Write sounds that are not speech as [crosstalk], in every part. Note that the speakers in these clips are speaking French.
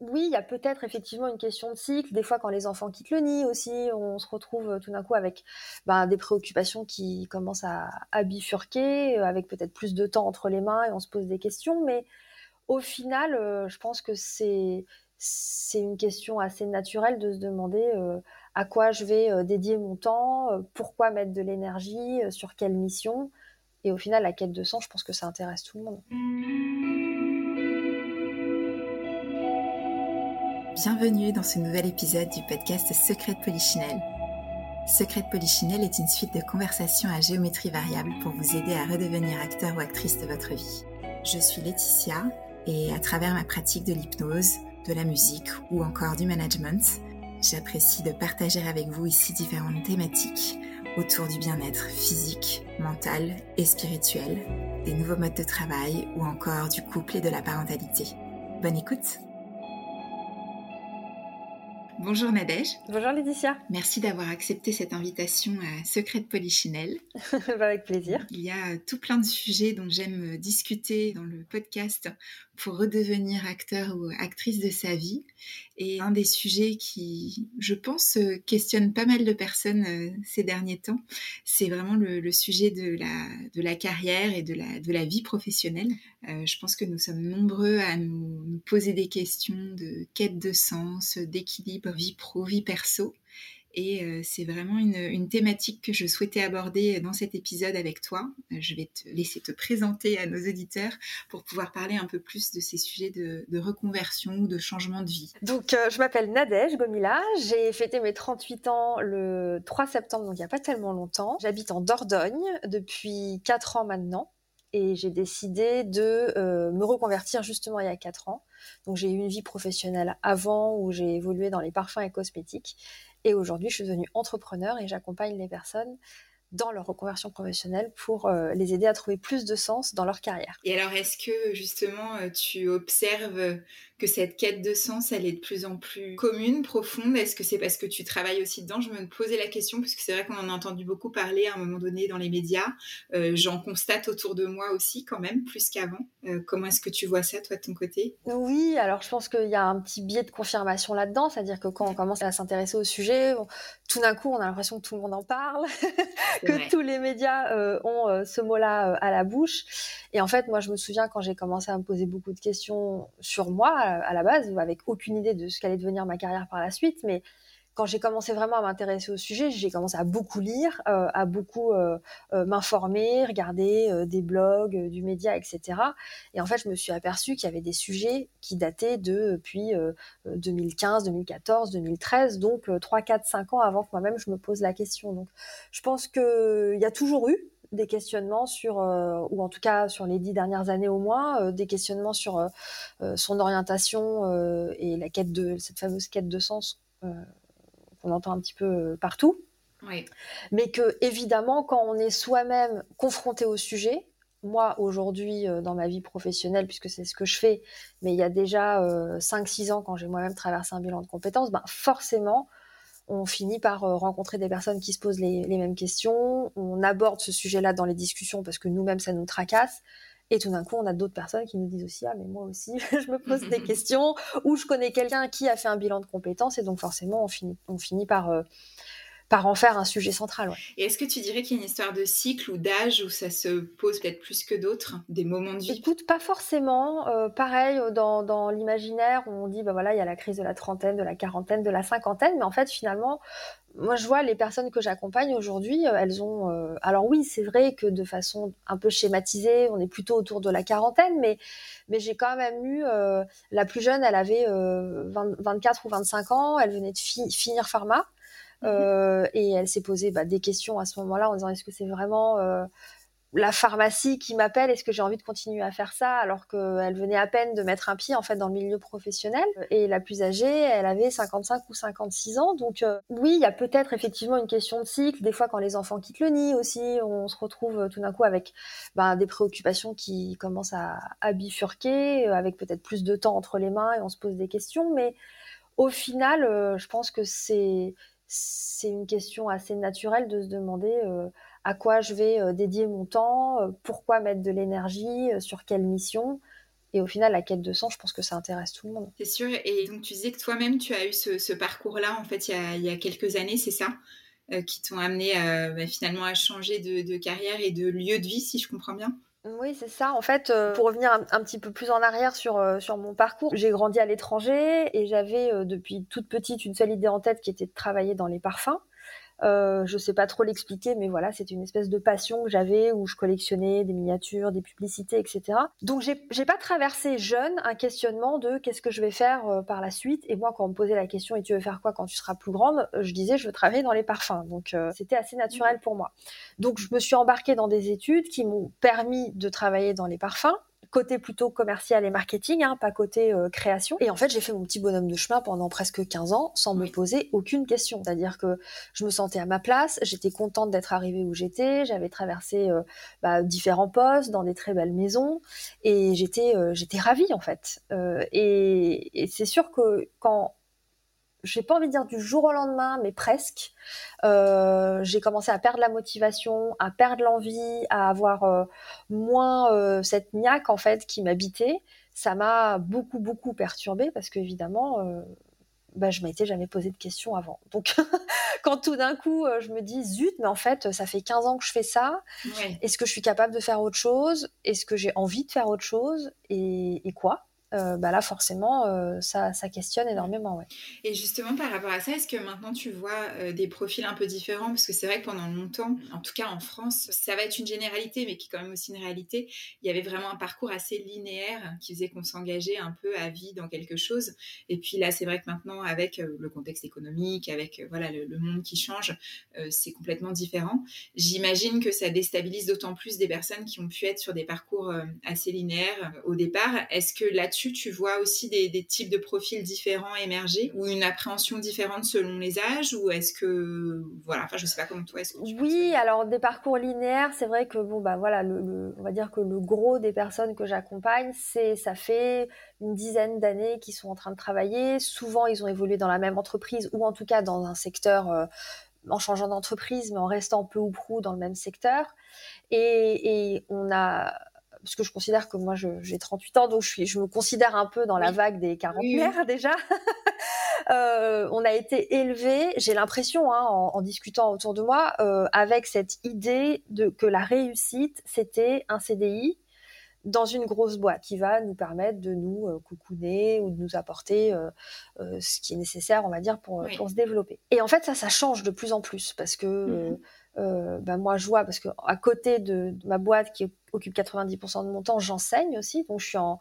oui, il y a peut-être effectivement une question de cycle. Des fois, quand les enfants quittent le nid aussi, on se retrouve tout d'un coup avec ben, des préoccupations qui commencent à, bifurquer, avec peut-être plus de temps entre les mains et on se pose des questions. Mais au final, je pense que c'est c'est une question assez naturelle de se demander à quoi je vais dédier mon temps, pourquoi mettre de l'énergie, sur quelle mission. Et au final, la quête de sens, je pense que ça intéresse tout le monde. Bienvenue dans ce nouvel épisode du podcast Secret de Polichinelle. Secret de Polichinelle est une suite de conversations à géométrie variable pour vous aider à redevenir acteur ou actrice de votre vie. Je suis Laetitia et à travers ma pratique de l'hypnose, de la musique ou encore du management, j'apprécie de partager avec vous ici différentes thématiques autour du bien-être physique, mental et spirituel, des nouveaux modes de travail ou encore du couple et de la parentalité. Bonne écoute Bonjour Nadège. Bonjour Laetitia. Merci d'avoir accepté cette invitation à Secret de Polichinelle. [laughs] Avec plaisir. Il y a tout plein de sujets dont j'aime discuter dans le podcast pour redevenir acteur ou actrice de sa vie. Et un des sujets qui, je pense, questionne pas mal de personnes euh, ces derniers temps, c'est vraiment le, sujet de la, de la carrière et de la, de la vie professionnelle. Euh, je pense que nous sommes nombreux à nous, nous poser des questions de quête de sens, d'équilibre vie pro, vie perso. Et euh, c'est vraiment une, thématique que je souhaitais aborder dans cet épisode avec toi. Euh, je vais te laisser te présenter à nos auditeurs pour pouvoir parler un peu plus de ces sujets de, reconversion ou de changement de vie. Donc, euh, je m'appelle Nadège Gomila. J'ai fêté mes 38 ans le 3 septembre, donc il n'y a pas tellement longtemps. J'habite en Dordogne depuis 4 ans maintenant et j'ai décidé de me reconvertir justement il y a 4 ans. Donc j'ai eu une vie professionnelle avant où j'ai évolué dans les parfums et cosmétiques et aujourd'hui, je suis devenue entrepreneur et j'accompagne les personnes dans leur reconversion professionnelle pour euh, les aider à trouver plus de sens dans leur carrière. Et alors, est-ce que justement, euh, tu observes que cette quête de sens, elle est de plus en plus commune, profonde? Est-ce que c'est parce que tu travailles aussi dedans? Je me posais la question, puisque c'est vrai qu'on en a entendu beaucoup parler à un moment donné dans les médias. Euh, j'en constate autour de moi aussi, quand même, plus qu'avant. Euh, comment est-ce que tu vois ça, toi, de ton côté? Oui, alors je pense qu'il y a un petit biais de confirmation là-dedans, c'est-à-dire que quand on commence à s'intéresser au sujet, tout d'un coup, on a l'impression que tout le monde en parle, [laughs] que tous les médias euh, ont ce mot-là à la bouche. Et en fait, moi, je me souviens quand j'ai commencé à me poser beaucoup de questions sur moi, à la base, avec aucune idée de ce qu'allait devenir ma carrière par la suite. Mais quand j'ai commencé vraiment à m'intéresser au sujet, j'ai commencé à beaucoup lire, euh, à beaucoup euh, euh, m'informer, regarder des blogs, du média, etc. Et en fait, je me suis aperçue qu'il y avait des sujets qui dataient depuis 2015, 2014, 2013, donc 3, 4, 5 ans avant que moi-même je me pose la question. Donc, je pense qu'il y a toujours eu des questionnements sur, euh, ou en tout cas sur les dix dernières années au moins, euh, des questionnements sur euh, son orientation et la quête de cette fameuse quête de sens qu'on entend un petit peu partout. Mais que évidemment, quand on est soi-même confronté au sujet, moi aujourd'hui dans ma vie professionnelle, puisque c'est ce que je fais, mais il y a déjà 5-6 ans quand j'ai moi-même traversé un bilan de compétences, ben forcément, on finit par euh, rencontrer des personnes qui se posent les, mêmes questions, on aborde ce sujet-là dans les discussions parce que nous-mêmes, ça nous tracasse. Et tout d'un coup, on a d'autres personnes qui nous disent aussi Ah, mais moi aussi, [laughs] je me pose des [laughs] questions, ou je connais quelqu'un qui a fait un bilan de compétences, et donc forcément, on finit, on finit par, euh, par en faire un sujet central. Et est-ce que tu dirais qu'il y a une histoire de cycle ou d'âge où ça se pose peut-être plus que d'autres, des moments de vie? Écoute, pas forcément. Euh, pareil, euh, dans, dans l'imaginaire, on dit, bah voilà, il y a la crise de la trentaine, de la quarantaine, de la cinquantaine, mais en fait, finalement, moi, je vois les personnes que j'accompagne aujourd'hui, euh, elles ont. alors oui, c'est vrai que de façon un peu schématisée, on est plutôt autour de la quarantaine, mais mais j'ai quand même eu la plus jeune, elle avait 24 ou 25 ans, elle venait de finir pharma. Euh, et elle s'est posé bah, des questions à ce moment-là en disant est-ce que c'est vraiment euh, la pharmacie qui m'appelle? Est-ce que j'ai envie de continuer à faire ça? Alors qu'elle venait à peine de mettre un pied en fait dans le milieu professionnel Et la plus âgée, elle avait 55 ou 56 ans. Donc euh, oui, il y a peut-être effectivement une question de cycle. Des fois, quand les enfants quittent le nid aussi, on se retrouve tout d'un coup avec bah, des préoccupations qui commencent à bifurquer, avec peut-être plus de temps entre les mains et on se pose des questions. Mais au final, je pense que c'est c'est une question assez naturelle de se demander euh, à quoi je vais euh, dédier mon temps, euh, pourquoi mettre de l'énergie, sur quelle mission. Et au final, la quête de sens, je pense que ça intéresse tout le monde. C'est sûr. Et donc, tu disais que toi-même, tu as eu ce, parcours-là, en fait, il y a, quelques années, c'est ça Qui t'ont amené bah, finalement à changer de, carrière et de lieu de vie, si je comprends bien? Oui, c'est ça. En fait, euh, pour revenir un, petit peu plus en arrière sur, euh, sur mon parcours, j'ai grandi à l'étranger et j'avais depuis toute petite une seule idée en tête qui était de travailler dans les parfums. Euh, je sais pas trop l'expliquer, mais voilà, c'est une espèce de passion que j'avais où je collectionnais des miniatures, des publicités, etc. Donc j'ai pas traversé jeune un questionnement de qu'est-ce que je vais faire euh, par la suite? Et moi, quand on me posait la question et tu veux faire quoi quand tu seras plus grande, je disais je veux travailler dans les parfums. Donc euh, c'était assez naturel pour moi. Donc je me suis embarquée dans des études qui m'ont permis de travailler dans les parfums côté plutôt commercial et marketing, hein, pas côté euh, création. Et en fait, j'ai fait mon petit bonhomme de chemin pendant presque 15 ans sans me poser aucune question. C'est-à-dire que je me sentais à ma place, j'étais contente d'être arrivée où j'étais, j'avais traversé euh, bah, différents postes dans des très belles maisons et j'étais euh, j'étais ravie en fait. et, et c'est sûr que quand j'ai pas envie de dire du jour au lendemain, mais presque. Euh, j'ai commencé à perdre la motivation, à perdre l'envie, à avoir euh, moins euh, cette niaque en fait qui m'habitait. Ça m'a beaucoup beaucoup perturbée parce qu'évidemment, bah, je m'étais jamais posé de questions avant. Donc [laughs] quand tout d'un coup je me dis zut, mais en fait ça fait 15 ans que je fais ça. Est-ce que je suis capable de faire autre chose? Est-ce que j'ai envie de faire autre chose? Et, et quoi? Euh, bah là forcément euh, ça, ça, questionne énormément. Ouais. Et justement par rapport à ça, est-ce que maintenant tu vois euh, des profils un peu différents? Parce que c'est vrai que pendant longtemps, en tout cas en France, ça va être une généralité, mais qui est quand même aussi une réalité, il y avait vraiment un parcours assez linéaire qui faisait qu'on s'engageait un peu à vie dans quelque chose. Et puis là, c'est vrai que maintenant, avec le contexte économique, avec voilà le, monde qui change, c'est complètement différent. J'imagine que ça déstabilise d'autant plus des personnes qui ont pu être sur des parcours assez linéaires au départ. Est-ce que là-dessus, tu vois aussi des, types de profils différents émerger ou une appréhension différente selon les âges ou est-ce que voilà enfin je sais pas comment toi est-ce que oui alors des parcours linéaires c'est vrai que bon bah voilà le, on va dire que le gros des personnes que j'accompagne c'est ça fait une dizaine d'années qu'ils sont en train de travailler. Souvent ils ont évolué dans la même entreprise ou en tout cas dans un secteur euh, en changeant d'entreprise mais en restant peu ou prou dans le même secteur. Et, et on a parce que je considère que moi j'ai 38 ans, donc je, suis, je me considère un peu dans la vague des quarantenaires déjà. [laughs] euh, on a été élevé, j'ai l'impression, hein, en, en, discutant autour de moi, euh, avec cette idée de que la réussite c'était un CDI dans une grosse boîte qui va nous permettre de nous euh, coucouner ou de nous apporter euh, euh, ce qui est nécessaire, on va dire, pour, pour se développer. Et en fait, ça, ça change de plus en plus parce que mmh euh, bah, moi je vois parce que à côté de, ma boîte qui occupe 90% de mon temps, j'enseigne aussi, donc je suis en,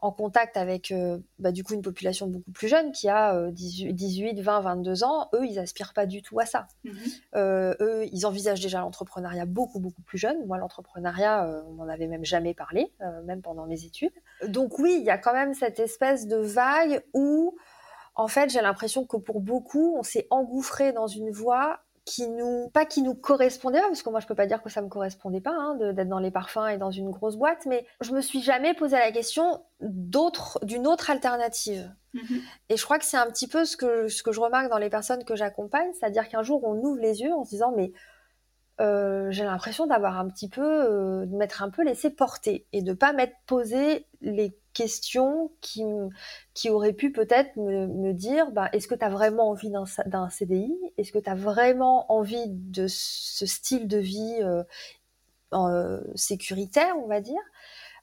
en contact avec euh, bah, du coup une population beaucoup plus jeune qui a 18, 20, 22 ans. Eux, ils aspirent pas du tout à ça. Mmh euh, eux, ils envisagent déjà l'entrepreneuriat beaucoup beaucoup plus jeune. Moi, l'entrepreneuriat, on m'en avait même jamais parlé, même pendant mes études. Donc oui, il y a quand même cette espèce de vague où en fait, j'ai l'impression que pour beaucoup, on s'est engouffré dans une voie qui nous, pas qui nous correspondait pas, parce que moi je peux pas dire que ça me correspondait pas hein, d'être dans les parfums et dans une grosse boîte, mais je me suis jamais posé la question d'autre, d'une autre alternative. Mm-hmm. Et je crois que c'est un petit peu ce que, ce que je remarque dans les personnes que j'accompagne, c'est-à-dire qu'un jour on ouvre les yeux en se disant mais euh, j'ai l'impression d'avoir un petit peu, euh, de m'être un peu laissé porter et de pas m'être posé les questions qui, qui auraient pu peut-être me, dire bah, est-ce que tu as vraiment envie d'un CDI Est-ce que tu as vraiment envie de ce style de vie euh, euh, sécuritaire, on va dire?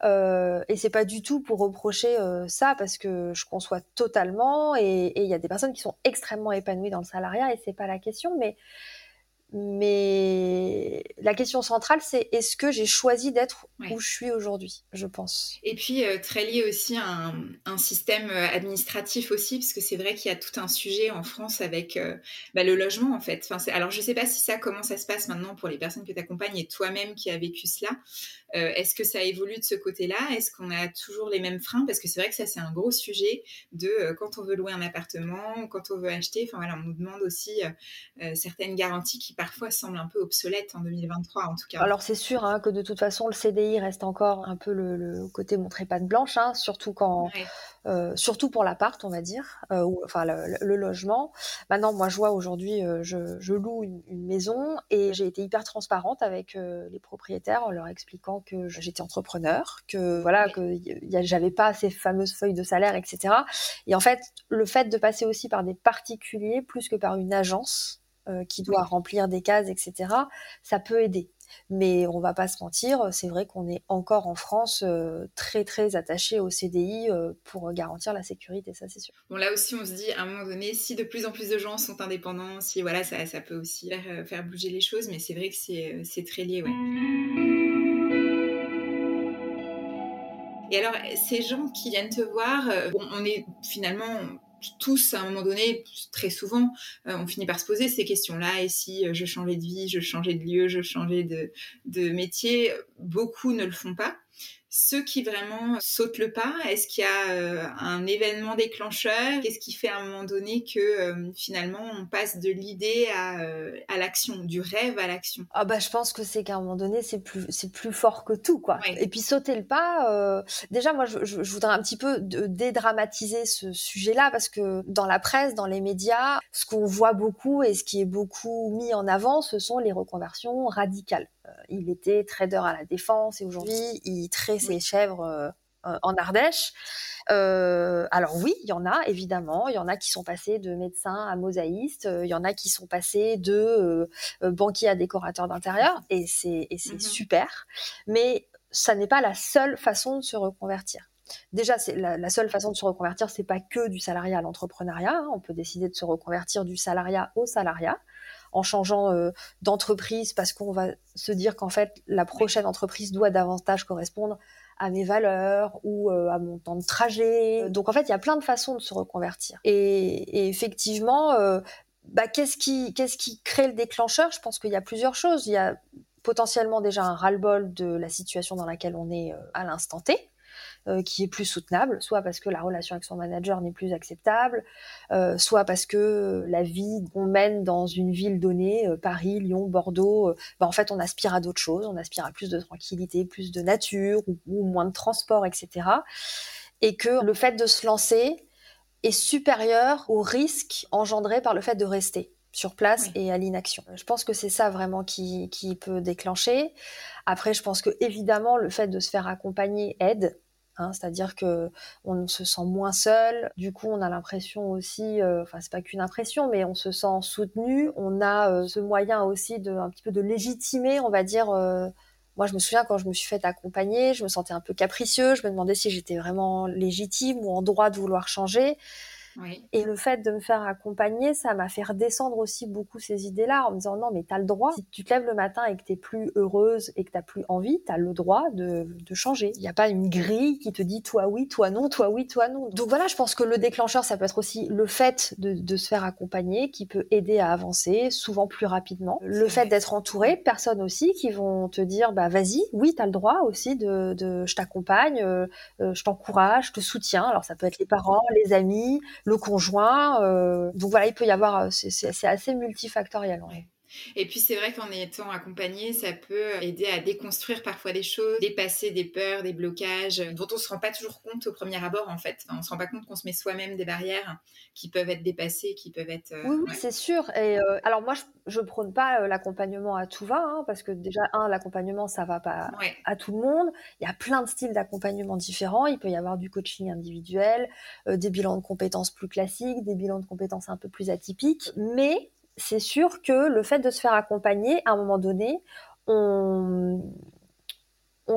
Euh, et c'est pas du tout pour reprocher euh, ça parce que je conçois totalement et il y a des personnes qui sont extrêmement épanouies dans le salariat et c'est pas la question mais mais la question centrale, c'est est-ce que j'ai choisi d'être où je suis aujourd'hui, je pense. Et puis, euh, très lié aussi à un, système euh, administratif aussi, parce que c'est vrai qu'il y a tout un sujet en France avec euh, bah, le logement, en fait. Enfin, alors, je ne sais pas si ça, comment ça se passe maintenant pour les personnes que tu accompagnes et toi-même qui as vécu cela. Est-ce que ça évolue de ce côté-là? Est-ce qu'on a toujours les mêmes freins? Parce que c'est vrai que ça, c'est un gros sujet de quand on veut louer un appartement, quand on veut acheter. Enfin, voilà, on nous demande aussi certaines garanties qui parfois semble un peu obsolète en 2023 en tout cas. Alors c'est sûr hein, que de toute façon le CDI reste encore un peu le, côté montré patte blanche, hein, surtout quand euh, surtout pour l'appart, on va dire, euh, ou, enfin le, logement. Maintenant, moi, je vois aujourd'hui, euh, je, je, loue une, une, maison et j'ai été hyper transparente avec les propriétaires en leur expliquant que j'étais entrepreneur, que voilà, que j'avais pas ces fameuses feuilles de salaire, etc. Et en fait, le fait de passer aussi par des particuliers plus que par une agence qui doit remplir des cases, etc., ça peut aider. Mais on va pas se mentir, c'est vrai qu'on est encore en France euh, très très attaché au CDI euh, pour garantir la sécurité, ça c'est sûr. Là aussi on se dit à un moment donné, si de plus en plus de gens sont indépendants, si voilà ça, ça peut aussi faire, faire, bouger les choses, mais c'est vrai que c'est très lié, ouais. Et alors, ces gens qui viennent te voir, euh, on est finalement tous, à un moment donné, très souvent, euh, on finit par se poser ces questions-là. Et si euh, je changeais de vie, je changeais de lieu, je changeais de, de métier, beaucoup ne le font pas ceux qui vraiment sautent le pas Est-ce qu'il y a euh, un événement déclencheur? Qu'est-ce qui fait à un moment donné que euh, finalement on passe de l'idée à, euh, à l'action, du rêve à l'action? Ah bah je pense que c'est qu'à un moment donné c'est plus c'est plus fort que tout quoi. Et puis sauter le pas. déjà moi je, je, voudrais un petit peu dédramatiser ce sujet-là parce que dans la presse, dans les médias, ce qu'on voit beaucoup et ce qui est beaucoup mis en avant, ce sont les reconversions radicales. Euh, il était trader à la défense et aujourd'hui il traite ses chèvres euh, en Ardèche. Euh, alors oui, il y en a évidemment. Il y en a qui sont passés de médecin à mosaïste. il y en a qui sont passés de banquier à décorateur d'intérieur et c'est mmh super. Mais ça n'est pas la seule façon de se reconvertir. Déjà, c'est la, seule façon de se reconvertir, c'est pas que du salariat à l'entrepreneuriat. Hein. On peut décider de se reconvertir du salariat au salariat en changeant euh, d'entreprise parce qu'on va se dire qu'en fait la prochaine entreprise doit davantage correspondre à mes valeurs ou euh, à mon temps de trajet. Donc en fait, il y a plein de façons de se reconvertir. Et, effectivement, euh, bah, qu'est-ce qui, qu'est-ce qui crée le déclencheur? Je pense qu'il y a plusieurs choses. Il y a potentiellement déjà un ras-le-bol de la situation dans laquelle on est à l'instant T. Euh, qui est plus soutenable, soit parce que la relation avec son manager n'est plus acceptable, euh, soit parce que la vie qu'on mène dans une ville donnée, euh, Paris, Lyon, Bordeaux, bah, en fait on aspire à d'autres choses, on aspire à plus de tranquillité, plus de nature ou, moins de transport, etc. Et que le fait de se lancer est supérieur au risque engendré par le fait de rester sur place et à l'inaction. Je pense que c'est ça vraiment qui, qui, peut déclencher. Après, je pense que évidemment, le fait de se faire accompagner aide. Hein, c'est-à-dire que on se sent moins seul. Du coup, on a l'impression aussi, euh, enfin c'est pas qu'une impression, mais on se sent soutenu. On a euh, ce moyen aussi de un petit peu de légitimer, on va dire. Euh, moi, je me souviens quand je me suis fait accompagner, je me sentais un peu capricieux. Je me demandais si j'étais vraiment légitime ou en droit de vouloir changer. Et le fait de me faire accompagner, ça m'a fait redescendre aussi beaucoup ces idées-là en me disant non, mais t'as le droit. Si tu te lèves le matin et que t'es plus heureuse et que t'as plus envie, t'as le droit de, de changer. Il n'y a pas une grille qui te dit toi oui, toi non, toi oui, toi non. Donc voilà, je pense que le déclencheur, ça peut être aussi le fait de, de se faire accompagner qui peut aider à avancer souvent plus rapidement. Le fait d'être entouré personnes aussi qui vont te dire bah vas-y, oui, t'as le droit aussi de, de je t'accompagne, euh, euh, je t'encourage, je te soutiens. Alors ça peut être les parents, les amis, le conjoint. Euh, donc voilà, il peut y avoir, euh, c'est assez multifactoriel. Et puis c'est vrai qu'en étant accompagné, ça peut aider à déconstruire parfois des choses, dépasser des peurs, des blocages dont on se rend pas toujours compte au premier abord en fait. On se rend pas compte qu'on se met soi-même des barrières qui peuvent être dépassées, qui peuvent être. Euh, oui, c'est sûr. Et euh, alors moi, je, ne prône pas euh, l'accompagnement à tout va, hein, parce que déjà un, l'accompagnement ça va pas à tout le monde. Il y a plein de styles d'accompagnement différents. Il peut y avoir du coaching individuel, des bilans de compétences plus classiques, des bilans de compétences un peu plus atypiques, mais c'est sûr que le fait de se faire accompagner, à un moment donné, on,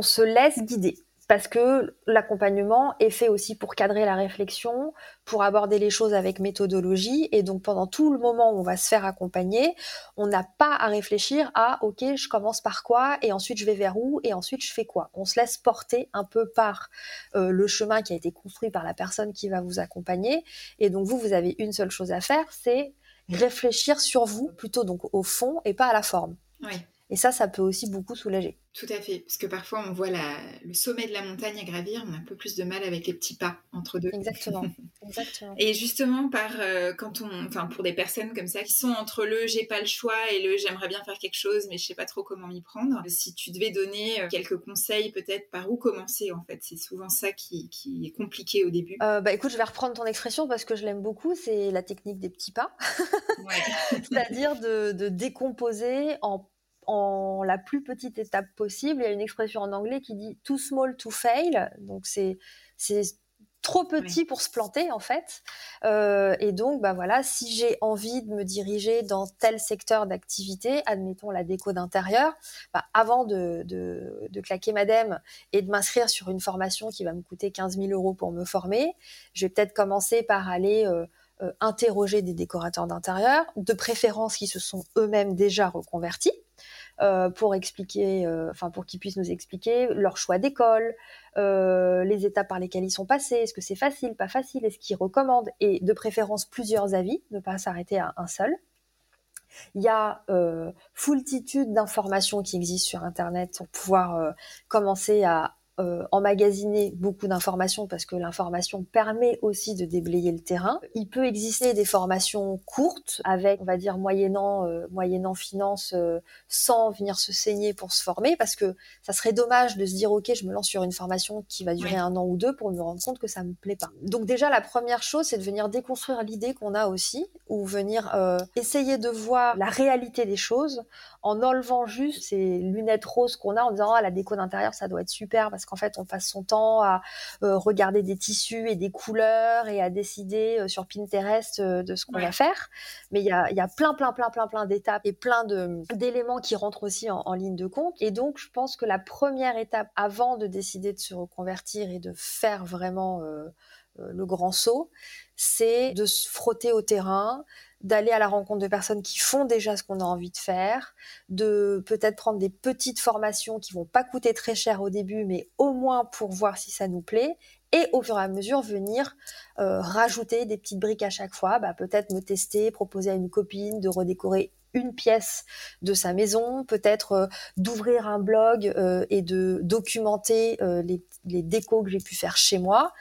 se laisse guider. Parce que l'accompagnement est fait aussi pour cadrer la réflexion, pour aborder les choses avec méthodologie. Et donc pendant tout le moment où on va se faire accompagner, on n'a pas à réfléchir à OK, je commence par quoi et ensuite je vais vers où et ensuite je fais quoi. On se laisse porter un peu par euh, le chemin qui a été construit par la personne qui va vous accompagner. Et donc vous, vous avez une seule chose à faire, c'est réfléchir sur vous, plutôt donc au fond et pas à la forme. Et ça, ça peut aussi beaucoup soulager. Tout à fait, parce que parfois on voit le sommet de la montagne à gravir, on a un peu plus de mal avec les petits pas entre deux. Exactement. [laughs] Exactement. Et justement, par euh, quand on, enfin pour des personnes comme ça qui sont entre le j'ai pas le choix et le j'aimerais bien faire quelque chose, mais je sais pas trop comment m'y prendre. Si tu devais donner euh, quelques conseils, peut-être par où commencer en fait, c'est souvent ça qui, qui, est compliqué au début. Euh, bah écoute, je vais reprendre ton expression parce que je l'aime beaucoup, c'est la technique des petits pas. Ouais. [laughs] C'est-à-dire de, de décomposer en en la plus petite étape possible. Il y a une expression en anglais qui dit too small to fail. Donc c'est trop petit pour se planter en fait. Euh, et donc bah voilà, si j'ai envie de me diriger dans tel secteur d'activité, admettons la déco d'intérieur, bah, avant de, de, claquer madame et de m'inscrire sur une formation qui va me coûter 15 000 euros pour me former, je vais peut-être commencer par aller euh, euh, interroger des décorateurs d'intérieur, de préférence qui se sont eux-mêmes déjà reconvertis. Euh, pour expliquer, euh, enfin pour qu'ils puissent nous expliquer leur choix d'école, euh, les étapes par lesquelles ils sont passés, est-ce que c'est facile, pas facile, est-ce qu'ils recommandent, et de préférence plusieurs avis, ne pas s'arrêter à un seul. Il y a foultitude d'informations qui existent sur Internet pour pouvoir commencer à euh, emmagasiner beaucoup d'informations parce que l'information permet aussi de déblayer le terrain. Il peut exister des formations courtes avec, on va dire, moyennant, euh, moyennant finance, euh, sans venir se saigner pour se former parce que ça serait dommage de se dire, OK, je me lance sur une formation qui va durer un an ou deux pour me rendre compte que ça me plaît pas. Donc déjà, la première chose, c'est de venir déconstruire l'idée qu'on a aussi ou venir essayer de voir la réalité des choses en enlevant juste ces lunettes roses qu'on a en disant, ah, la déco d'intérieur, ça doit être super parce que qu'en fait on passe son temps à euh, regarder des tissus et des couleurs et à décider euh, sur Pinterest euh, de ce qu'on va faire. Mais il y a, y a, plein, plein, plein, plein, plein d'étapes et plein d'éléments qui rentrent aussi en, ligne de compte. Et donc je pense que la première étape avant de décider de se reconvertir et de faire vraiment le grand saut, c'est de se frotter au terrain, d'aller à la rencontre de personnes qui font déjà ce qu'on a envie de faire, de peut-être prendre des petites formations qui vont pas coûter très cher au début, mais au moins pour voir si ça nous plaît, et au fur et à mesure venir euh, rajouter des petites briques à chaque fois, bah, peut-être me tester, proposer à une copine de redécorer une pièce de sa maison, peut-être euh, d'ouvrir un blog euh, et de documenter les, les décos que j'ai pu faire chez moi.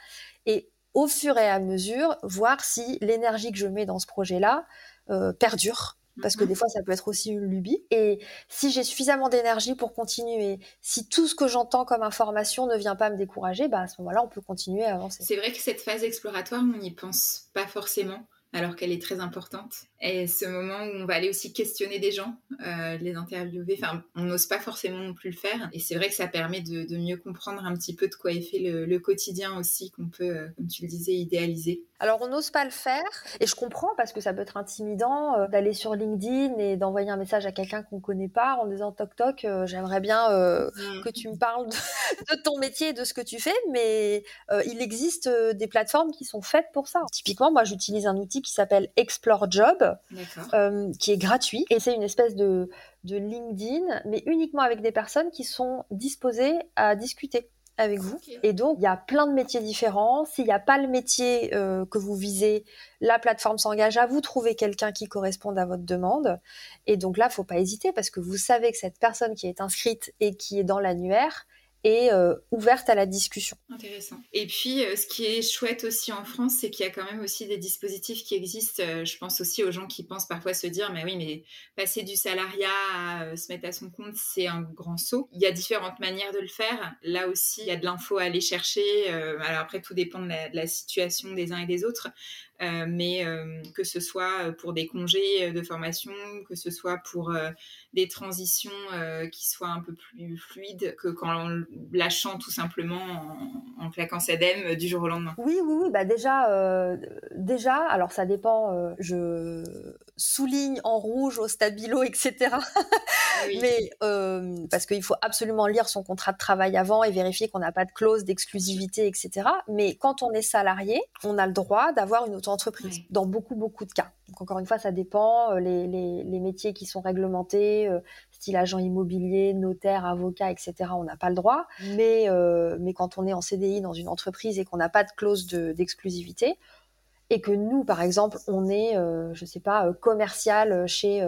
Au fur et à mesure, voir si l'énergie que je mets dans ce projet-là euh, perdure. Parce que mhm. des fois, ça peut être aussi une lubie. Et si j'ai suffisamment d'énergie pour continuer, si tout ce que j'entends comme information ne vient pas me décourager, bah à ce moment-là, on peut continuer à avancer. C'est vrai que cette phase exploratoire, on n'y pense pas forcément alors qu'elle est très importante. Et ce moment où on va aller aussi questionner des gens, euh, les interviewer, enfin, on n'ose pas forcément non plus le faire. Et c'est vrai que ça permet de, mieux comprendre un petit peu de quoi est fait le, quotidien aussi, qu'on peut, euh, comme tu le disais, idéaliser. Alors, on n'ose pas le faire. Et je comprends parce que ça peut être intimidant euh, d'aller sur LinkedIn et d'envoyer un message à quelqu'un qu'on ne connaît pas en disant toc toc, j'aimerais bien mm. que tu me parles de, [laughs] de, ton métier et de ce que tu fais. Mais il existe des plateformes qui sont faites pour ça. Typiquement, moi, j'utilise un outil qui s'appelle Explore Job, euh, qui est gratuit. Et c'est une espèce de, de LinkedIn, mais uniquement avec des personnes qui sont disposées à discuter avec vous. Et donc, il y a plein de métiers différents. S'il n'y a pas le métier euh, que vous visez, la plateforme s'engage à vous trouver quelqu'un qui corresponde à votre demande. Et donc là, faut pas hésiter parce que vous savez que cette personne qui est inscrite et qui est dans l'annuaire, et euh, ouverte à la discussion. Intéressant. Et puis, euh, ce qui est chouette aussi en France, c'est qu'il y a quand même aussi des dispositifs qui existent. Euh, je pense aussi aux gens qui pensent parfois se dire, mais oui, mais passer du salariat à se mettre à son compte, c'est un grand saut. Il y a différentes manières de le faire. Là aussi, il y a de l'info à aller chercher. alors après, tout dépend de la, situation des uns et des autres. Mais que ce soit pour des congés de formation, que ce soit pour des transitions qui soient un peu plus fluides que quand on lâchant tout simplement en, claquant sa dème du jour au lendemain Oui, oui, oui. Bah déjà, euh, déjà, alors ça dépend. Euh, je souligne en rouge au stabilo, etc. Mais euh, parce qu'il faut absolument lire son contrat de travail avant et vérifier qu'on n'a pas de clause d'exclusivité, etc. Mais quand on est salarié, on a le droit d'avoir une auto-entreprise dans beaucoup, beaucoup de cas. Donc encore une fois, ça dépend. Les, les, les métiers qui sont réglementés, style agent immobilier, notaire, avocat, etc., on n'a pas le droit. Mais, euh, mais quand on est en CDI dans une entreprise et qu'on n'a pas de clause d'exclusivité, et que nous, par exemple, on est, euh, je sais pas, euh, commercial chez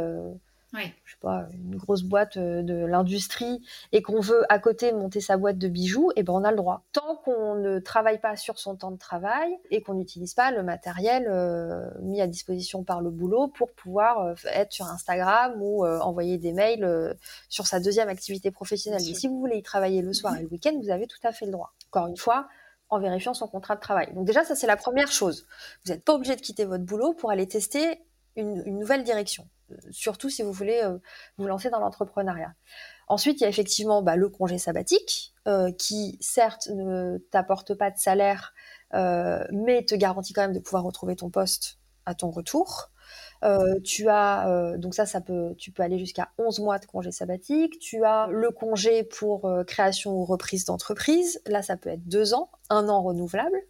je sais pas, une grosse boîte euh, de l'industrie et qu'on veut à côté monter sa boîte de bijoux, et eh ben on a le droit. Tant qu'on ne travaille pas sur son temps de travail et qu'on n'utilise pas le matériel euh, mis à disposition par le boulot pour pouvoir euh, être sur Instagram ou envoyer des mails sur sa deuxième activité professionnelle. Mais si vous voulez y travailler le soir et le week-end, vous avez tout à fait le droit. Encore une fois, en vérifiant son contrat de travail. Donc déjà, ça c'est la première chose. Vous n'êtes pas obligé de quitter votre boulot pour aller tester une, nouvelle direction, surtout si vous voulez euh, vous lancer dans l'entrepreneuriat. Ensuite, il y a effectivement bah, le congé sabbatique, euh, qui certes ne t'apporte pas de salaire, euh, mais te garantit quand même de pouvoir retrouver ton poste à ton retour. Tu as donc ça, ça peut, tu peux aller jusqu'à 11 mois de congé sabbatique. Tu as le congé pour création ou reprise d'entreprise. Là, ça peut être deux ans, un an renouvelable.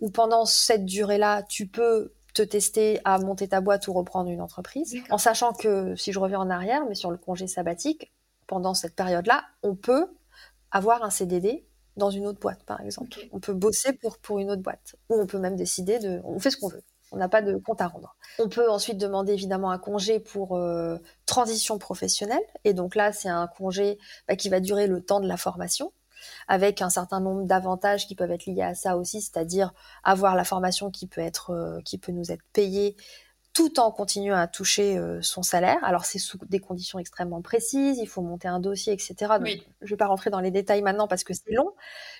Ou pendant cette durée-là, tu peux te tester à monter ta boîte ou reprendre une entreprise, en sachant que si je reviens en arrière, mais sur le congé sabbatique, pendant cette période-là, on peut avoir un CDD dans une autre boîte, par exemple. On peut bosser pour, pour une autre boîte. Ou on peut même décider de... On fait ce qu'on veut. On n'a pas de compte à rendre. On peut ensuite demander évidemment un congé pour euh, transition professionnelle. Et donc là, c'est un congé bah, qui va durer le temps de la formation avec un certain nombre d'avantages qui peuvent être liés à ça aussi, c'est-à-dire avoir la formation qui peut euh, qui peut nous être payée tout en continuant à toucher euh, son salaire. Alors c'est sous des conditions extrêmement précises, il faut monter un dossier, etc. Donc, Je ne vais pas rentrer dans les détails maintenant parce que c'est long,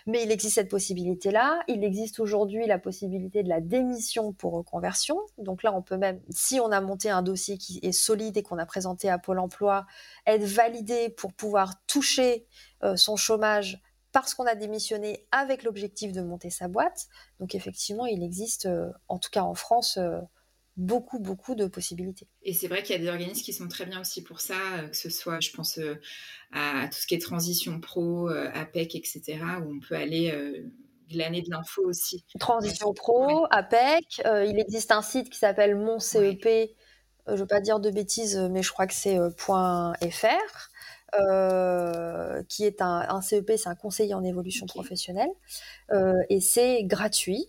mais il existe cette possibilité-là. Il existe aujourd'hui la possibilité de la démission pour reconversion. Donc là, on peut même, si on a monté un dossier qui est solide et qu'on a présenté à Pôle Emploi, être validé pour pouvoir toucher euh, son chômage parce qu'on a démissionné avec l'objectif de monter sa boîte. Donc effectivement, il existe, euh, en tout cas en France, beaucoup, beaucoup de possibilités. Et c'est vrai qu'il y a des organismes qui sont très bien aussi pour ça, euh, que ce soit, je pense, à tout ce qui est transition pro, APEC, etc., où on peut aller glaner de l'info aussi. Transition pro, APEC, il existe un site qui s'appelle Mon CEP, je ne veux pas dire de bêtises, mais je crois que c'est .fr. Euh, qui est un, CEP, c'est un conseiller en évolution professionnelle, euh, et c'est gratuit.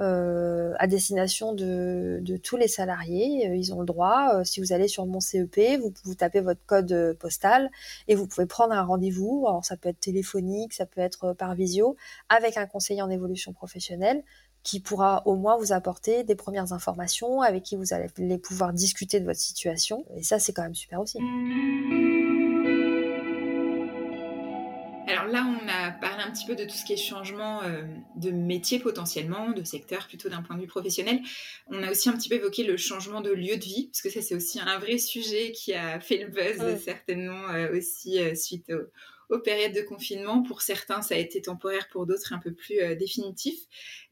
Euh, à destination de, tous les salariés. Ils ont le droit, si vous allez sur mon CEP, vous, vous tapez votre code postal et vous pouvez prendre un rendez-vous. Alors ça peut être téléphonique, ça peut être par visio, avec un conseiller en évolution professionnelle qui pourra au moins vous apporter des premières informations, avec qui vous allez pouvoir discuter de votre situation. Et ça, c'est quand même super aussi. Un petit peu de tout ce qui est changement euh, de métier potentiellement, de secteur plutôt d'un point de vue professionnel. On a aussi un petit peu évoqué le changement de lieu de vie, parce que ça c'est aussi un vrai sujet qui a fait le buzz certainement euh, aussi euh, suite au, aux périodes de confinement. Pour certains, ça a été temporaire, pour d'autres, un peu plus euh, définitif.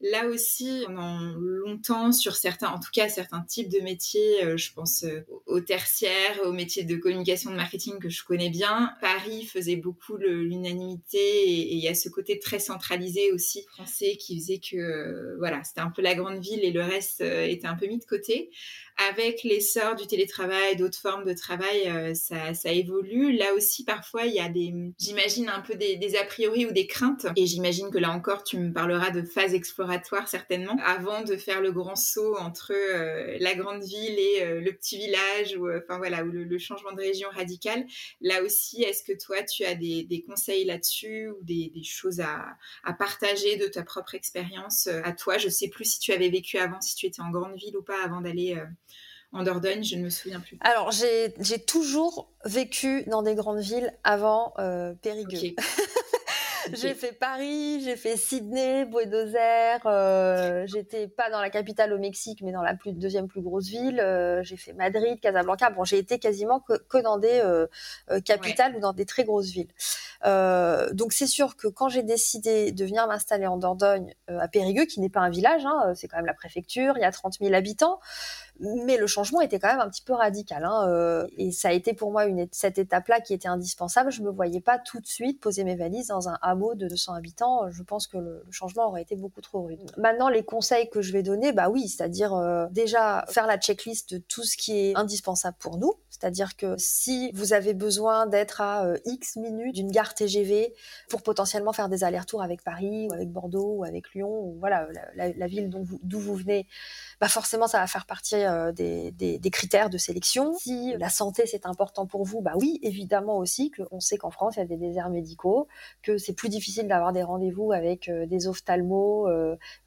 Là aussi, pendant longtemps, sur certains, en tout cas certains types de métiers, euh, je pense euh, aux tertiaires, aux métiers de communication, de marketing que je connais bien, Paris faisait beaucoup l'unanimité et il y a ce côté très centralisé aussi français qui faisait que, voilà, c'était un peu la grande ville et le reste était un peu mis de côté avec l'essor du télétravail, d'autres formes de travail, euh, ça, ça, évolue. Là aussi, parfois, il y a des, j'imagine un peu des, a priori ou des craintes. Et j'imagine que là encore, tu me parleras de phase exploratoire certainement, avant de faire le grand saut entre euh, la grande ville et euh, le petit village, ou enfin voilà, ou le, changement de région radical. Là aussi, est-ce que toi, tu as des, conseils là-dessus ou des, des choses à, à, partager de ta propre expérience à toi? Je sais plus si tu avais vécu avant, si tu étais en grande ville ou pas avant d'aller en Dordogne, je ne me souviens plus. Alors, j'ai toujours vécu dans des grandes villes avant euh, Périgueux. [laughs] j'ai fait Paris, j'ai fait Sydney, Buenos Aires. Euh, j'étais pas dans la capitale au Mexique, mais dans la plus, deuxième plus grosse ville. Euh, j'ai fait Madrid, Casablanca. Bon, j'ai été quasiment que, dans des euh, capitales ou dans des très grosses villes. donc c'est sûr que quand j'ai décidé de venir m'installer en Dordogne, à Périgueux, qui n'est pas un village, hein, c'est quand même la préfecture, il y a 30 000 habitants, mais le changement était quand même un petit peu radical. Hein, et ça a été pour moi une, cette étape-là qui était indispensable. Je me voyais pas tout de suite poser mes valises dans un de 200 habitants, je pense que le, changement aurait été beaucoup trop rude. Maintenant, les conseils que je vais donner, bah oui, c'est-à-dire euh, déjà faire la checklist de tout ce qui est indispensable pour nous, C'est-à-dire que si vous avez besoin d'être à euh, X minutes d'une gare TGV pour potentiellement faire des allers-retours avec Paris ou avec Bordeaux ou avec Lyon ou voilà la, ville d'où vous, venez, bah forcément ça va faire partie euh, des, critères de sélection. Si la santé c'est important pour vous, bah oui évidemment aussi qu'on sait qu'en France il y a des déserts médicaux, que c'est plus difficile d'avoir des rendez-vous avec euh, des ophtalmos,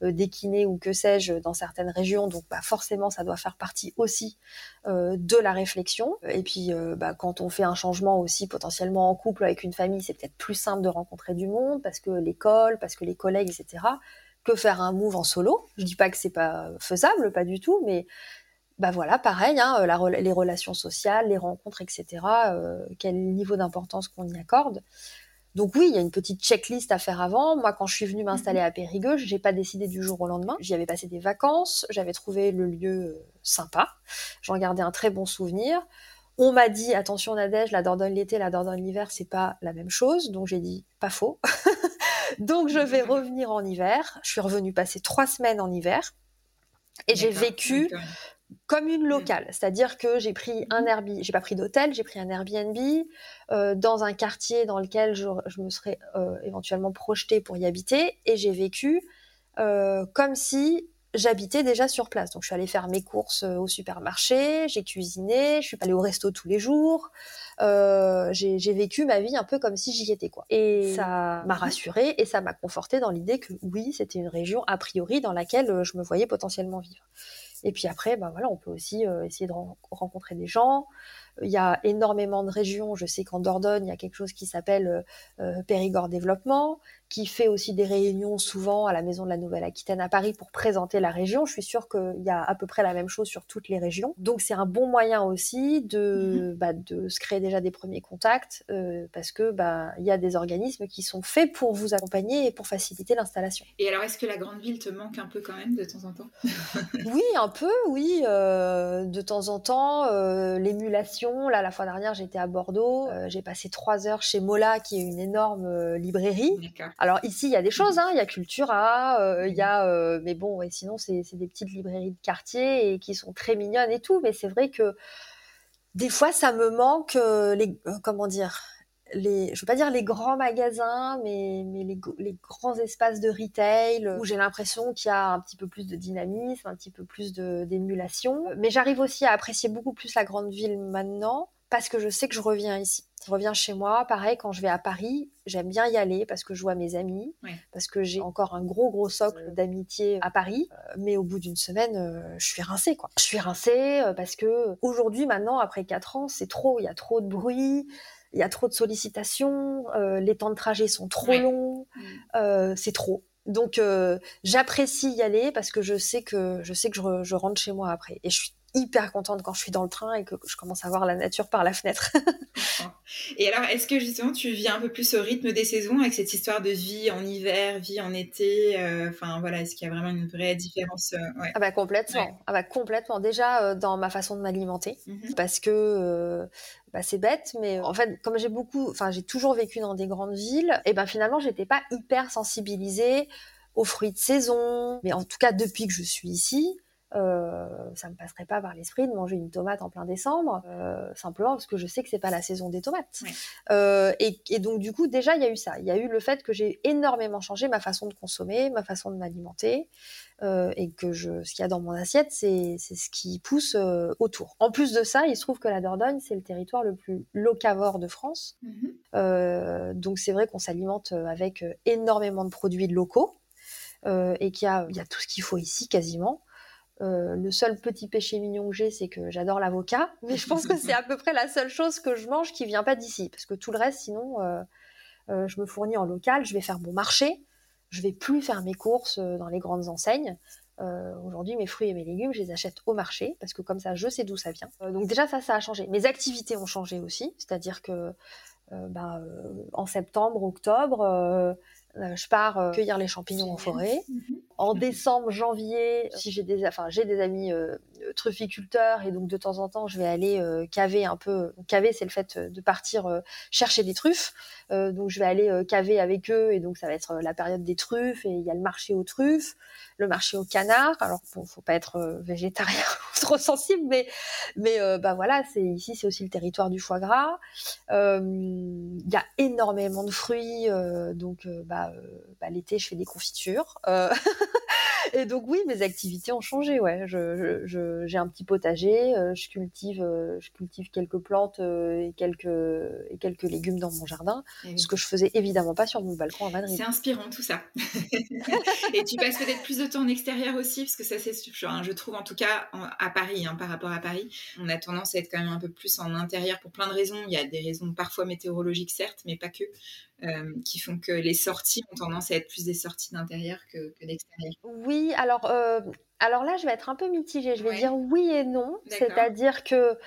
des kinés ou que sais-je dans certaines régions, donc bah forcément ça doit faire partie aussi de la réflexion. Et puis, euh, bah, quand on fait un changement aussi potentiellement en couple avec une famille, c'est peut-être plus simple de rencontrer du monde parce que l'école, parce que les collègues, etc. Que faire un move en solo. Je dis pas que c'est pas faisable, pas du tout, mais bah voilà, pareil, hein, les relations sociales, les rencontres, etc. Euh, quel niveau d'importance qu'on y accorde. Donc oui, il y a une petite checklist à faire avant. Moi, quand je suis venue m'installer mhm. à Périgueux, j'ai pas décidé du jour au lendemain. J'y avais passé des vacances, j'avais trouvé le lieu euh, sympa, j'en gardais un très bon souvenir. On m'a dit attention Nadège, la Dordogne l'été, la Dordogne l'hiver, c'est pas la même chose. Donc j'ai dit pas faux. [laughs] donc je vais revenir en hiver. Je suis revenue passer trois semaines en hiver et j'ai vécu comme une locale, c'est-à-dire que j'ai pris un mhm. Airbnb, j'ai pas pris d'hôtel, j'ai pris un Airbnb euh, dans un quartier dans lequel je, me serais euh, éventuellement projetée pour y habiter, et j'ai vécu euh, comme si j'habitais déjà sur place. Donc je suis allée faire mes courses au supermarché, j'ai cuisiné, je suis allée au resto tous les jours, j'ai vécu ma vie un peu comme si j'y étais quoi. Et ça m'a rassurée et ça m'a confortée dans l'idée que oui, c'était une région a priori dans laquelle je me voyais potentiellement vivre. Et puis après, bah voilà, on peut aussi euh, essayer de rencontrer des gens, il y a énormément de régions. Je sais qu'en Dordogne, il y a quelque chose qui s'appelle euh, euh, Périgord Développement, qui fait aussi des réunions souvent à la Maison de la Nouvelle-Aquitaine à Paris pour présenter la région. Je suis sûre qu'il y a à peu près la même chose sur toutes les régions. Donc c'est un bon moyen aussi de, mhm. bah, de se créer déjà des premiers contacts euh, parce que bah, il y a des organismes qui sont faits pour vous accompagner et pour faciliter l'installation. Et alors est-ce que la grande ville te manque un peu quand même de temps en temps? [laughs] Oui, un peu, oui. de temps en temps, l'émulation Là, la fois dernière, j'étais à Bordeaux. Euh, j'ai passé trois heures chez Mola, qui est une énorme euh, librairie. Alors ici, il y a des choses. Hein. Il y a Cultura, euh, il y a, mais bon, et sinon, c'est des petites librairies de quartier et qui sont très mignonnes et tout. Mais c'est vrai que des fois, ça me manque les, comment dire, les, je veux pas dire les grands magasins, mais, mais les, les grands espaces de retail où j'ai l'impression qu'il y a un petit peu plus de dynamisme, un petit peu plus d'émulation. Mais j'arrive aussi à apprécier beaucoup plus la grande ville maintenant parce que je sais que je reviens ici. Je reviens chez moi. Pareil, quand je vais à Paris, j'aime bien y aller parce que je vois mes amis, parce que j'ai encore un gros gros socle d'amitié à Paris. Euh, mais au bout d'une semaine, euh, je suis rincée quoi. Je suis rincée euh, parce que aujourd'hui, maintenant, après quatre ans, c'est trop. Il y a trop de bruit il y a trop de sollicitations, euh, les temps de trajet sont trop longs, mm. euh, c'est trop. Donc euh, j'apprécie y aller parce que je sais que je sais que je, je, rentre chez moi après et je suis hyper contente quand je suis dans le train et que je commence à voir la nature par la fenêtre. [laughs] et alors, est-ce que justement tu vis un peu plus au rythme des saisons avec cette histoire de vie en hiver, vie en été euh, Enfin voilà, est-ce qu'il y a vraiment une vraie différence euh, Ah bah complètement. Ah bah complètement. Déjà euh, dans ma façon de m'alimenter, mhm. parce que bah, c'est bête, mais en fait, comme j'ai beaucoup, enfin j'ai toujours vécu dans des grandes villes, et ben finalement j'étais pas hyper sensibilisée aux fruits de saison. Mais en tout cas depuis que je suis ici euh, ça me passerait pas par l'esprit de manger une tomate en plein décembre, euh, simplement parce que je sais que c'est pas la saison des tomates. Euh, et, et, donc du coup déjà il y a eu ça, il y a eu le fait que j'ai énormément changé ma façon de consommer, ma façon de m'alimenter, euh, et que je, ce qu'il y a dans mon assiette c'est ce qui pousse euh, autour. En plus de ça, il se trouve que la Dordogne c'est le territoire le plus locavore de France, euh, donc c'est vrai qu'on s'alimente avec énormément de produits locaux. et qu'il y a, il y a tout ce qu'il faut ici quasiment. Euh, le seul petit péché mignon que j'ai, c'est que j'adore l'avocat, [laughs] mais je pense que c'est à peu près la seule chose que je mange qui vient pas d'ici, parce que tout le reste, sinon, euh, euh, je me fournis en local, je vais faire mon marché, je vais plus faire mes courses dans les grandes enseignes. Aujourd'hui, mes fruits et mes légumes, je les achète au marché, parce que comme ça, je sais d'où ça vient. donc déjà, ça, ça a changé. Mes activités ont changé aussi, c'est-à-dire que bah, en septembre, octobre, euh, je pars euh, cueillir les champignons en forêt. Mhm. En décembre, janvier, si j'ai des, enfin, j'ai des amis euh, trufficulteur et donc de temps en temps je vais aller caver un peu. Caver c'est le fait de partir chercher des truffes. donc je vais aller caver avec eux et donc ça va être la période des truffes et il y a le marché aux truffes, le marché aux canards. Alors bon, faut pas être végétarien [laughs] ou trop sensible, mais mais bah voilà, c'est ici c'est aussi le territoire du foie gras. Il y a énormément de fruits, donc bah, bah, l'été je fais des confitures. [laughs] et donc oui, mes activités ont changé. Ouais, je, je, j'ai un petit potager, euh, je cultive, euh, je cultive quelques plantes euh, et quelques et quelques légumes dans mon jardin, eh ce que je faisais évidemment pas sur mon balcon à Madrid. C'est inspirant tout ça. [laughs] et tu passes peut-être plus de temps en extérieur aussi, parce que ça c'est, je trouve en tout cas à Paris, hein, par rapport à Paris, on a tendance à être quand même un peu plus en intérieur pour plein de raisons. Il y a des raisons parfois météorologiques certes, mais pas que. Euh, qui font que les sorties ont tendance à être plus des sorties d'intérieur que, d'extérieur Oui, alors, euh, alors là, je vais être un peu mitigée. Je vais dire oui et non. C'est-à-dire que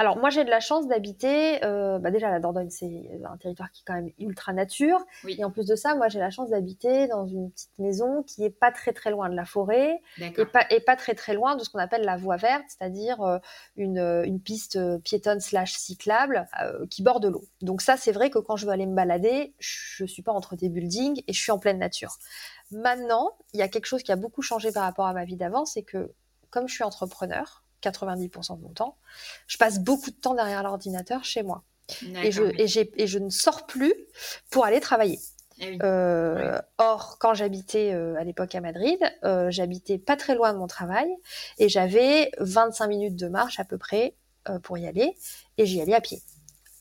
alors moi j'ai de la chance d'habiter, euh, bah déjà la Dordogne c'est un territoire qui est quand même ultra nature, et en plus de ça moi j'ai la chance d'habiter dans une petite maison qui est pas très très loin de la forêt et pas, et pas très très loin de ce qu'on appelle la voie verte, c'est-à-dire euh, une, une, piste piétonne slash cyclable euh, qui borde l'eau. Donc ça c'est vrai que quand je veux aller me balader, je suis pas entre des buildings et je suis en pleine nature. Maintenant il y a quelque chose qui a beaucoup changé par rapport à ma vie d'avant, c'est que comme je suis entrepreneur, 90% de mon temps, je passe beaucoup de temps derrière l'ordinateur chez moi. Et je, et, et je ne sors plus pour aller travailler. Eh euh, or, quand j'habitais euh, à l'époque à Madrid, euh, j'habitais pas très loin de mon travail et j'avais 25 minutes de marche à peu près pour y aller et j'y allais à pied.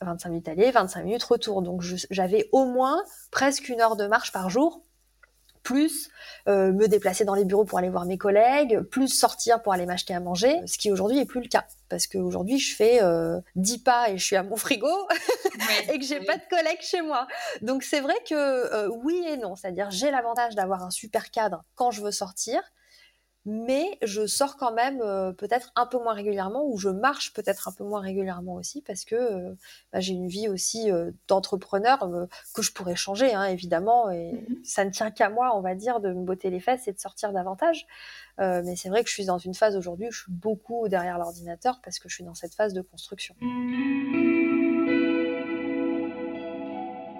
25 minutes aller, 25 minutes retour. Donc j'avais au moins presque une heure de marche par jour plus euh, me déplacer dans les bureaux pour aller voir mes collègues, plus sortir pour aller m'acheter à manger, ce qui aujourd'hui est plus le cas. Parce qu'aujourd'hui je fais euh, 10 pas et je suis à mon frigo [laughs] et que j'ai pas de collègues chez moi. Donc c'est vrai que euh, oui et non, c'est-à-dire j'ai l'avantage d'avoir un super cadre quand je veux sortir, mais je sors quand même euh, peut-être un peu moins régulièrement ou je marche peut-être un peu moins régulièrement aussi parce que euh, bah, j'ai une vie aussi euh, d'entrepreneur que je pourrais changer hein, évidemment et mmh ça ne tient qu'à moi on va dire de me botter les fesses et de sortir davantage mais c'est vrai que je suis dans une phase aujourd'hui où je suis beaucoup derrière l'ordinateur parce que je suis dans cette phase de construction.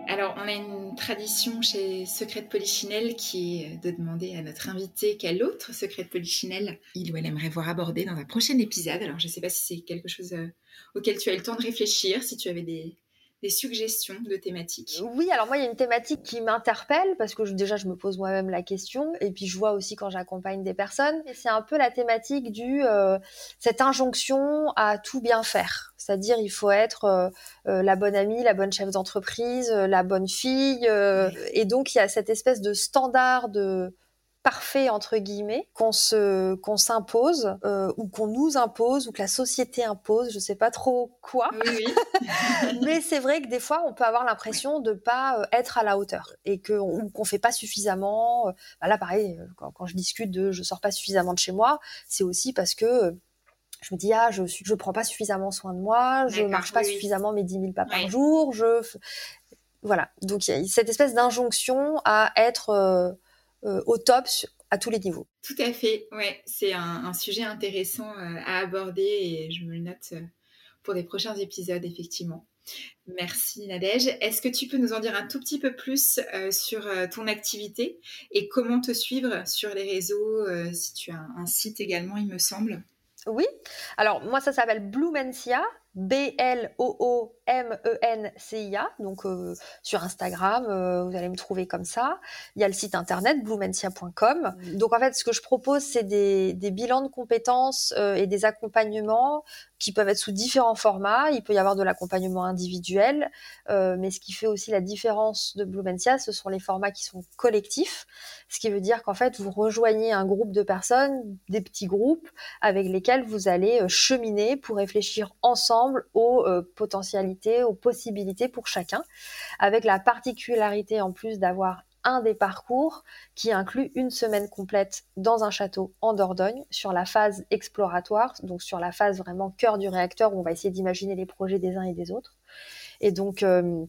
Alors on a une tradition chez Secret Polichinelle qui est de demander à notre invité quel autre secret de Polichinelle il ou elle aimerait voir abordé dans un prochain épisode. Alors je ne sais pas si c'est quelque chose euh, auquel tu as eu le temps de réfléchir, si tu avais des, des suggestions de thématiques Oui, alors moi, il y a une thématique qui m'interpelle parce que déjà, je me pose moi-même la question et puis je vois aussi quand j'accompagne des personnes. C'est un peu la thématique du euh, cette injonction à tout bien faire. C'est-à-dire, il faut être euh, euh, la bonne amie, la bonne chef d'entreprise, la bonne fille. Et donc, il y a cette espèce de standard de parfait entre guillemets qu'on se qu'on s'impose euh, ou qu'on nous impose ou que la société impose je sais pas trop quoi. Oui, [laughs] mais c'est vrai que des fois on peut avoir l'impression de pas euh, être à la hauteur et que qu'on fait pas suffisamment euh, bah là pareil quand, je discute de je sors pas suffisamment de chez moi c'est aussi parce que je me dis ah je suis je prends pas suffisamment soin de moi je marche pas suffisamment mes 10 000 pas par jour je voilà. Donc il y a cette espèce d'injonction à être euh, au top à tous les niveaux. Tout à fait, ouais, c'est un, sujet intéressant euh, à aborder et je me le note euh, pour des prochains épisodes, effectivement. Merci Nadège. Est-ce que tu peux nous en dire un tout petit peu plus sur ton activité et comment te suivre sur les réseaux, si tu as un, site également, il me semble? Oui, alors moi ça s'appelle Blumencia, B-L-O-O M-E-N-C-I-A, donc euh, sur Instagram, euh, vous allez me trouver comme ça. Il y a le site internet blumencia.com. Donc en fait, ce que je propose, c'est des, bilans de compétences euh, et des accompagnements qui peuvent être sous différents formats. Il peut y avoir de l'accompagnement individuel, mais ce qui fait aussi la différence de Blumencia, ce sont les formats qui sont collectifs, ce qui veut dire qu'en fait, vous rejoignez un groupe de personnes, des petits groupes, avec lesquels vous allez cheminer pour réfléchir ensemble aux potentialités aux possibilités pour chacun, avec la particularité en plus d'avoir un des parcours qui inclut une semaine complète dans un château en Dordogne sur la phase exploratoire, donc sur la phase vraiment cœur du réacteur où on va essayer d'imaginer les projets des uns et des autres. Et donc, euh,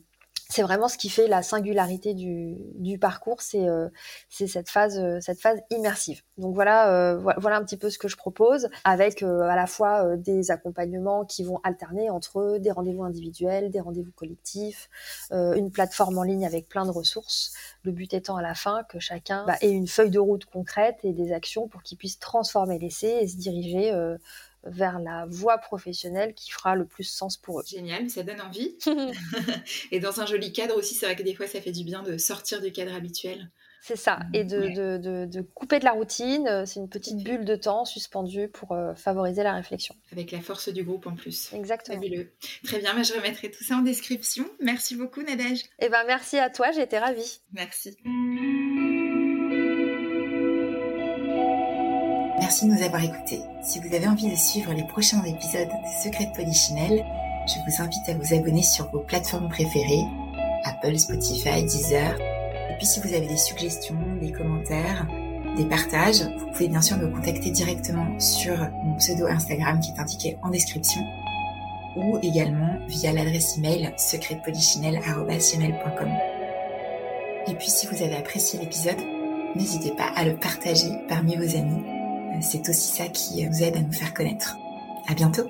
c'est vraiment ce qui fait la singularité du, parcours, c'est euh, cette phase euh, cette phase immersive. Donc voilà euh, voilà un petit peu ce que je propose avec à la fois des accompagnements qui vont alterner entre des rendez-vous individuels, des rendez-vous collectifs, une plateforme en ligne avec plein de ressources. Le but étant à la fin que chacun bah, ait une feuille de route concrète et des actions pour qu'il puisse transformer l'essai et se diriger vers la voie professionnelle qui fera le plus sens pour eux. Génial, ça donne envie. [laughs] et dans un joli cadre aussi, c'est vrai que des fois, ça fait du bien de sortir du cadre habituel. C'est ça, euh, et de, couper de la routine. Euh, c'est une petite bulle de temps suspendue pour euh, favoriser la réflexion. Avec la force du groupe en plus. Exactement. Fabuleux. Très bien, mais je remettrai tout ça en description. Merci beaucoup, Nadège. Eh ben, merci à toi, j'ai été ravie. Merci. Merci de nous avoir écoutés. Si vous avez envie de suivre les prochains épisodes de Secrets de Polichinelle, je vous invite à vous abonner sur vos plateformes préférées, Apple, Spotify, Deezer. Et puis si vous avez des suggestions, des commentaires, des partages, vous pouvez bien sûr me contacter directement sur mon pseudo Instagram qui est indiqué en description ou également via l'adresse email secretpolichinelle.com. Et puis si vous avez apprécié l'épisode, n'hésitez pas à le partager parmi vos amis c'est aussi ça qui nous aide à nous faire connaître. À bientôt!